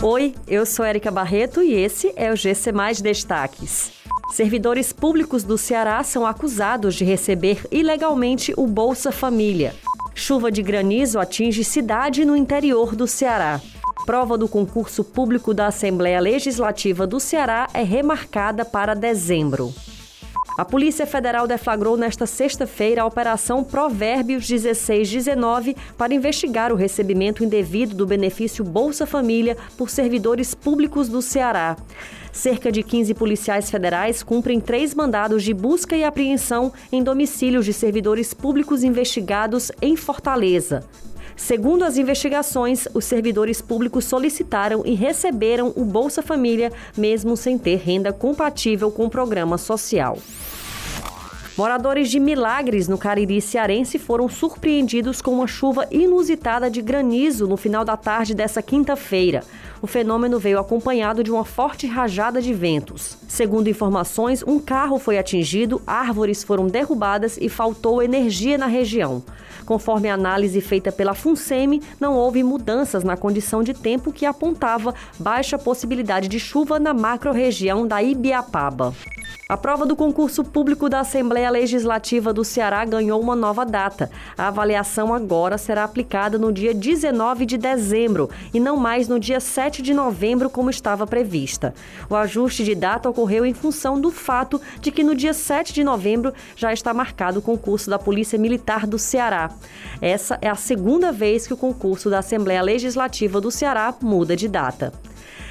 Oi, eu sou Erika Barreto e esse é o GC Mais Destaques. Servidores públicos do Ceará são acusados de receber ilegalmente o Bolsa Família. Chuva de granizo atinge cidade no interior do Ceará. Prova do concurso público da Assembleia Legislativa do Ceará é remarcada para dezembro. A Polícia Federal deflagrou nesta sexta-feira a Operação Provérbios 1619 para investigar o recebimento indevido do benefício Bolsa Família por servidores públicos do Ceará. Cerca de 15 policiais federais cumprem três mandados de busca e apreensão em domicílios de servidores públicos investigados em Fortaleza. Segundo as investigações, os servidores públicos solicitaram e receberam o Bolsa Família, mesmo sem ter renda compatível com o programa social. Moradores de Milagres, no Cariri Cearense, foram surpreendidos com uma chuva inusitada de granizo no final da tarde dessa quinta-feira. O fenômeno veio acompanhado de uma forte rajada de ventos. Segundo informações, um carro foi atingido, árvores foram derrubadas e faltou energia na região. Conforme a análise feita pela FUNSEMI, não houve mudanças na condição de tempo que apontava baixa possibilidade de chuva na macro-região da Ibiapaba. A prova do concurso público da Assembleia Legislativa do Ceará ganhou uma nova data. A avaliação agora será aplicada no dia 19 de dezembro e não mais no dia 7 de novembro, como estava prevista. O ajuste de data ocorreu em função do fato de que no dia 7 de novembro já está marcado o concurso da Polícia Militar do Ceará. Essa é a segunda vez que o concurso da Assembleia Legislativa do Ceará muda de data.